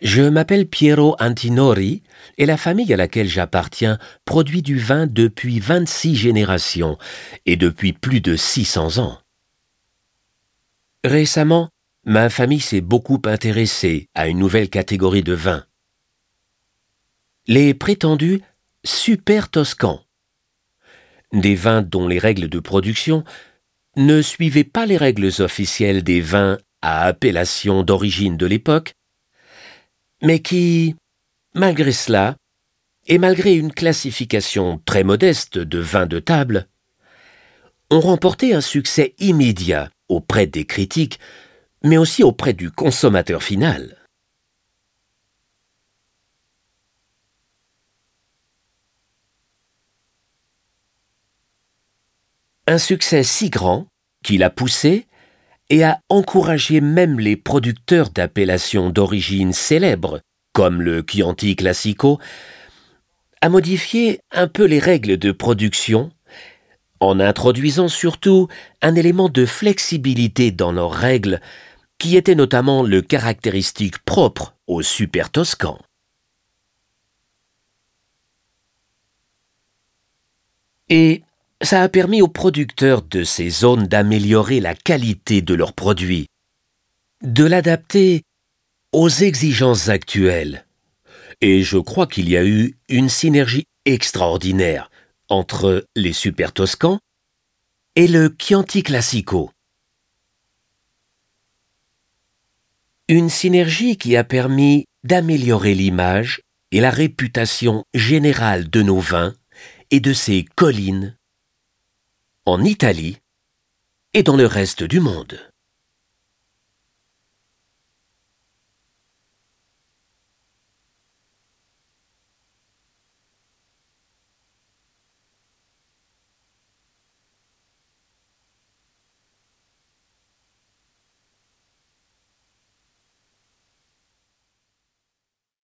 Je m'appelle Piero Antinori et la famille à laquelle j'appartiens produit du vin depuis 26 générations et depuis plus de 600 ans. Récemment, ma famille s'est beaucoup intéressée à une nouvelle catégorie de vins. Les prétendus super toscans. Des vins dont les règles de production ne suivaient pas les règles officielles des vins à appellation d'origine de l'époque, mais qui, malgré cela, et malgré une classification très modeste de vins de table, ont remporté un succès immédiat auprès des critiques, mais aussi auprès du consommateur final. Un succès si grand qu'il a poussé et a encouragé même les producteurs d'appellations d'origine célèbres, comme le Chianti Classico, à modifier un peu les règles de production, en introduisant surtout un élément de flexibilité dans leurs règles, qui était notamment le caractéristique propre au super toscan. Ça a permis aux producteurs de ces zones d'améliorer la qualité de leurs produits, de l'adapter aux exigences actuelles. Et je crois qu'il y a eu une synergie extraordinaire entre les Super Toscans et le Chianti Classico. Une synergie qui a permis d'améliorer l'image et la réputation générale de nos vins et de ces collines en Italie et dans le reste du monde.